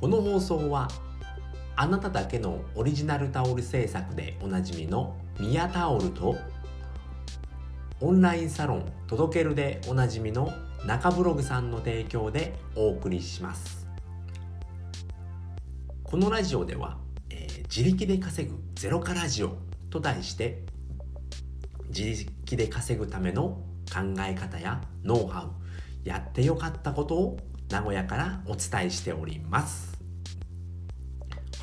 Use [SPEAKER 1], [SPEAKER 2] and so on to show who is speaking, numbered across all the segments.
[SPEAKER 1] この放送はあなただけのオリジナルタオル制作でおなじみのミヤタオルとオンラインサロン届けるでおなじみの中ブログさんの提供でお送りします。このラジオでは、えー自力で稼ぐゼロカラジオと題して自力で稼ぐための考え方やノウハウやってよかったことを名古屋からお伝えしております。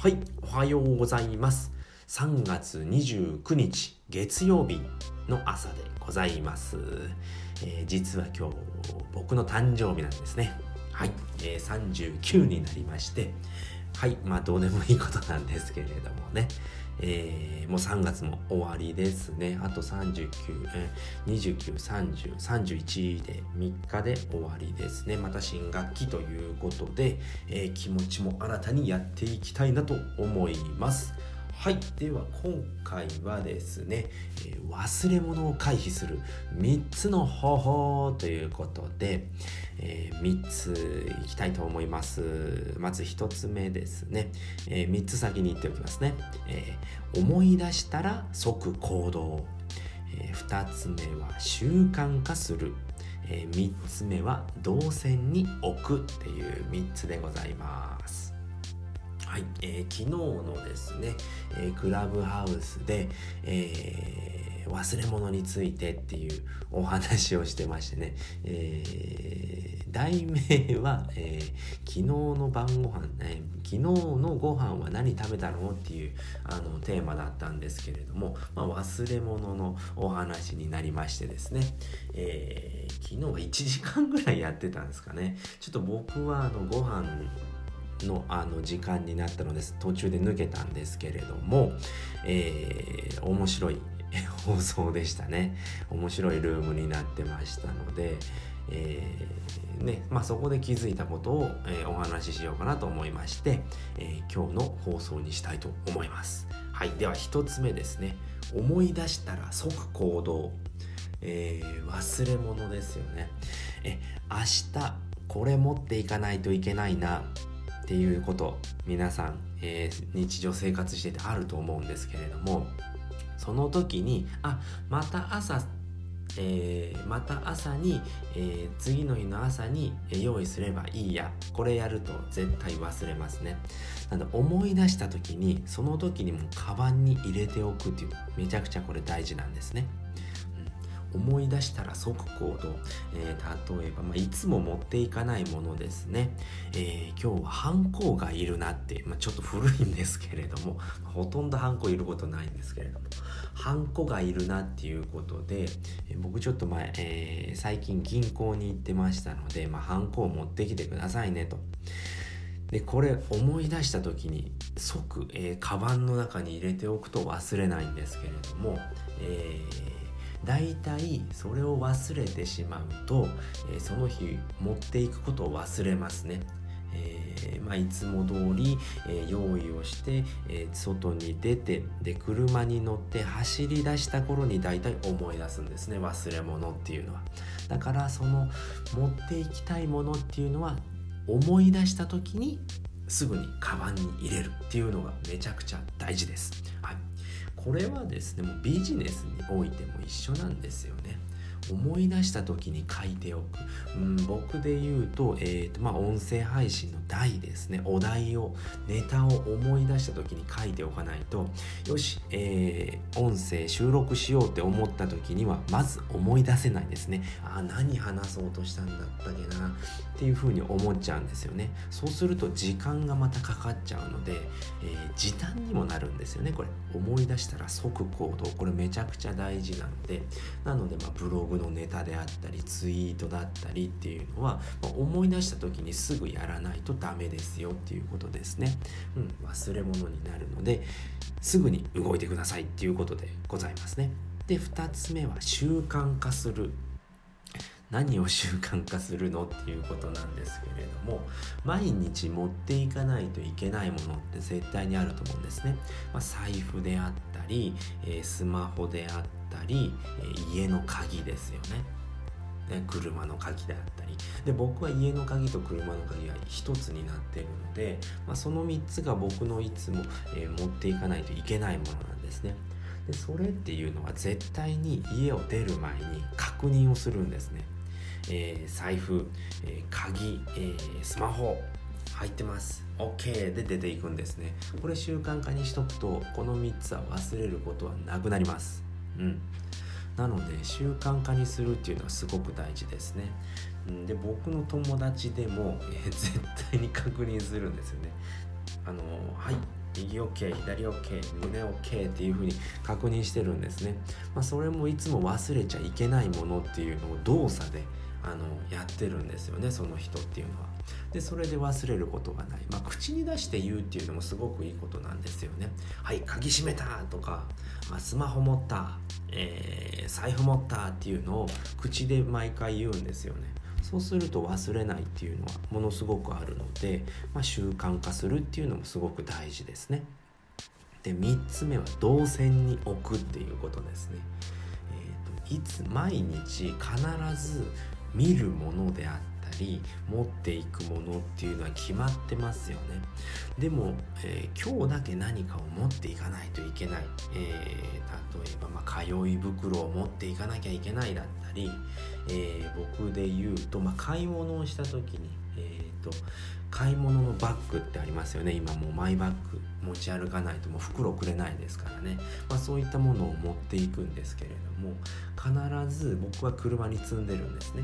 [SPEAKER 1] はいおはようございます。3月29日月曜日の朝でございます、えー実は今日僕の誕生日なんですね。はい、えー39になりましてはいまあどうでもいいことなんですけれどもね。えーもう3月も終わりですね。あと39、えー、293031で3日で終わりですね。また新学期ということで、えー気持ちも新たにやっていきたいなと思います。はい。では今回はですね、忘れ物を回避する3つの方法ということで、え3ついきたいと思います。まず1つ目ですね、え3つ先に言っておきますね、え思い出したら即行動、え2つ目は習慣化する、え3つ目は動線に置くっていう3つでございます。はい、えー昨日のですね、えークラブハウスで、えー忘れ物についてっていうお話をしてましてね、えー題名は、え昨日の晩ご飯、え昨日のご飯は何食べたのっていうあのテーマだったんですけれども、まあ、忘れ物のお話になりましてですね、え昨日は1時間ぐらいやってたんですかね。ちょっと僕はあのご飯のあの時間になったのです。途中で抜けたんですけれども、えー面白い 放送でしたね。面白いルームになってましたので、えーねまあ、そこで気づいたことを、えーお話ししようかなと思いまして、えー今日の放送にしたいと思います。はいでは1つ目ですね。思い出したら即行動。え忘れ物ですよね。え明日これ持っていかないといけないな。っていうこと皆さん、えー日常生活しててあると思うんですけれどもその時にあまた朝えーまた朝に、えー次の日の朝に用意すればいいや。これやると絶対忘れますね。なので思い出した時にその時にもカバンに入れておくっていうめちゃくちゃこれ大事なんですね。思い出したら即行動、えー例えば、まあ、いつも持っていかないものですね、えー今日はハンコがいるなって、まあ、ちょっと古いんですけれどもほとんどハンコいることないんですけれどもハンコがいるなっていうことで、えー僕ちょっと前、えー最近銀行に行ってましたので、まあ、ハンコを持ってきてくださいねと。でこれ思い出した時に即、えー、カバンの中に入れておくと忘れないんですけれども、えー大体それを忘れてしまうと、えーその日持っていくことを忘れますね。えーまあ、いつも通り、えー用意をして、え外に出てで車に乗って走り出した頃に大体思い出すんですね。忘れ物っていうのは。だからその持っていきたいものっていうのは思い出した時にすぐにカバンに入れるっていうのがめちゃくちゃ大事です、はい、これはですねもうビジネスにおいても一緒なんですよね。思い出した時に書いておく、うん、僕で言うと,、えーとまあ、音声配信の題ですね。お題をネタを思い出した時に書いておかないとよし、えー音声収録しようって思った時にはまず思い出せないですね。あ何話そうとしたんだったっけなっていうふうに思っちゃうんですよね。そうすると時間がまたかかっちゃうので、えー時短にもなるんですよねこれ。思い出したら即行動。これめちゃくちゃ大事なので。なので、まあ、ブログのネタであったりツイートだったりっていうのは、ま思い出した時にすぐやらないとダメですよっていうことですね、うん、忘れ物になるのですぐに動いてくださいっていうことでございますね。で2つ目は習慣化する。何を習慣化するのっていうことなんですけれども毎日持っていかないといけないものって絶対にあると思うんですね、まあ、財布であったり、えースマホであったり、えー家の鍵ですよね。ね、車の鍵であったり。で僕は家の鍵と車の鍵が一つになっているので、まあ、その3つが僕のいつも、え、持っていかないといけないものなんですね。でそれっていうのは絶対に家を出る前に確認をするんですね、えー、財布、えー、鍵、えー、スマホ入ってます。OK で出ていくんですね。これ習慣化にしとくとこの3つは忘れることはなくなります。うん。なので習慣化にするっていうのはすごく大事ですね。で僕の友達でも、えー、絶対に確認するんですよね。あのはい右 OK 左 OK 胸 OK っていう風に確認してるんですね、まあ、それもいつも忘れちゃいけないものっていうのを動作であのやってるんですよねその人っていうのは。でそれで忘れることがない、まあ、口に出して言うっていうのもすごくいいことなんですよね。はい鍵閉めたとかあスマホ持った、えー、財布持ったっていうのを口で毎回言うんですよね。そうすると忘れないっていうのはものすごくあるので、まあ、習慣化するっていうのもすごく大事ですね。で3つ目は動線に置くっていうことですね、えーと、いつ毎日必ず見るものであったり持っていくものっていうのは決まってますよね。でも、えー、今日だけ何かを持っていかないといけない、えー、例えば、まあ、通い袋を持っていかなきゃいけないだったり、えー、僕で言うと、まあ、買い物をした時に、えーと、買い物のバッグってありますよね。今もうマイバッグ持ち歩かないともう袋くれないですからね、まあ、そういったものを持っていくんですけれども必ず僕は車に積んでるんですね。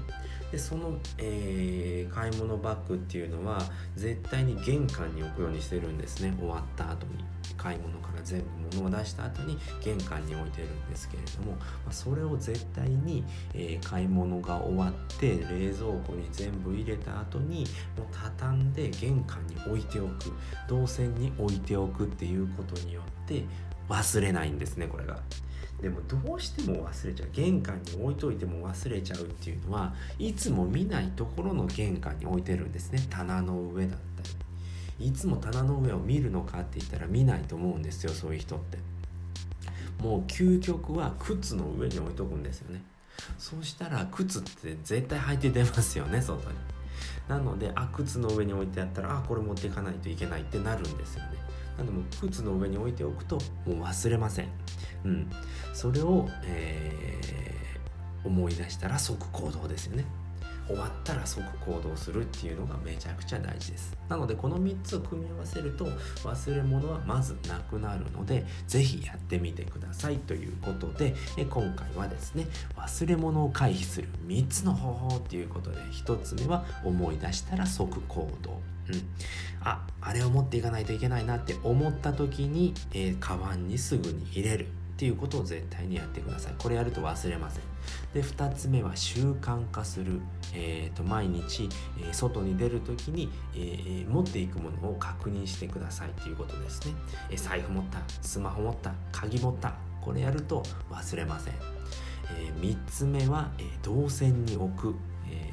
[SPEAKER 1] でその、えー、買い物バッグっていうのは絶対に玄関に置くようにしてるんですね。終わった後に。買い物から全部物を出した後に玄関に置いてるんですけれども、まあ、それを絶対に、えー、買い物が終わって冷蔵庫に全部入れた後にもう畳んで玄関に置いておく。動線に置いておくっていうことによって忘れないんですねこれが。でもどうしても忘れちゃう。玄関に置いといても忘れちゃうっていうのはいつも見ないところの玄関に置いてるんですね。棚の上だったいつも棚の上を見るのかって言ったら見ないと思うんですよそういう人って。もう究極は靴の上に置いとくんですよね。そうしたら靴って絶対履いて出ますよね外に。なのであ靴の上に置いてあったらあこれ持っていかないといけないってなるんですよね。なのでも靴の上に置いておくともう忘れません。うん、それを、えー、思い出したら即行動ですよね。終わったら即行動するっていうのがめちゃくちゃ大事です。なのでこの3つを組み合わせると忘れ物はまずなくなるので是非やってみてくださいということで今回はですね忘れ物を回避する3つの方法っていうことで1つ目は思い出したら即行動。うん、ああれを持っていかないといけないなって思った時に、えー、カバンにすぐに入れる。っていうことを絶対にやってください。これやると忘れません。で2つ目は習慣化する、えーと、毎日、えー、外に出る時に、えー、持っていくものを確認してくださいっていうことですね、えー、財布持ったスマホ持った鍵持った。これやると忘れません、え3つ目は、え動線に置く、え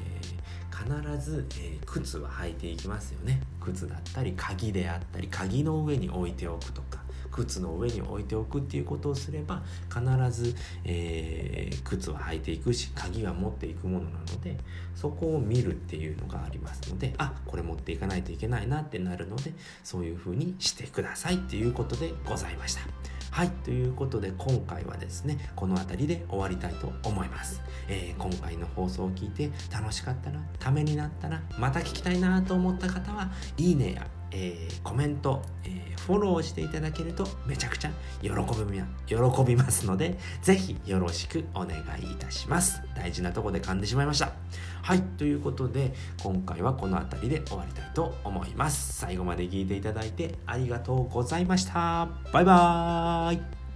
[SPEAKER 1] 必ず、え靴は履いていきますよね。靴だったり鍵であったり鍵の上に置いておくとか。靴の上に置いておくっていうことをすれば必ず、えー、靴は履いていくし鍵は持っていくものなのでそこを見るっていうのがありますのであこれ持っていかないといけないなってなるのでそういうふうにしてくださいっていうことでございました。はい、ということで今回はですね、この辺りで終わりたいと思います。えー、今回の放送を聞いて楽しかったな、ためになったな、また聞きたいなと思った方は、いいねやえー、コメント、えー、フォローしていただけるとめちゃくちゃ喜び喜びますのでぜひよろしくお願いいたします。大事なとこで噛んでしまいました。はいということで今回はこの辺りで終わりたいと思います。最後まで聞いていただいてありがとうございました。バイバーイ。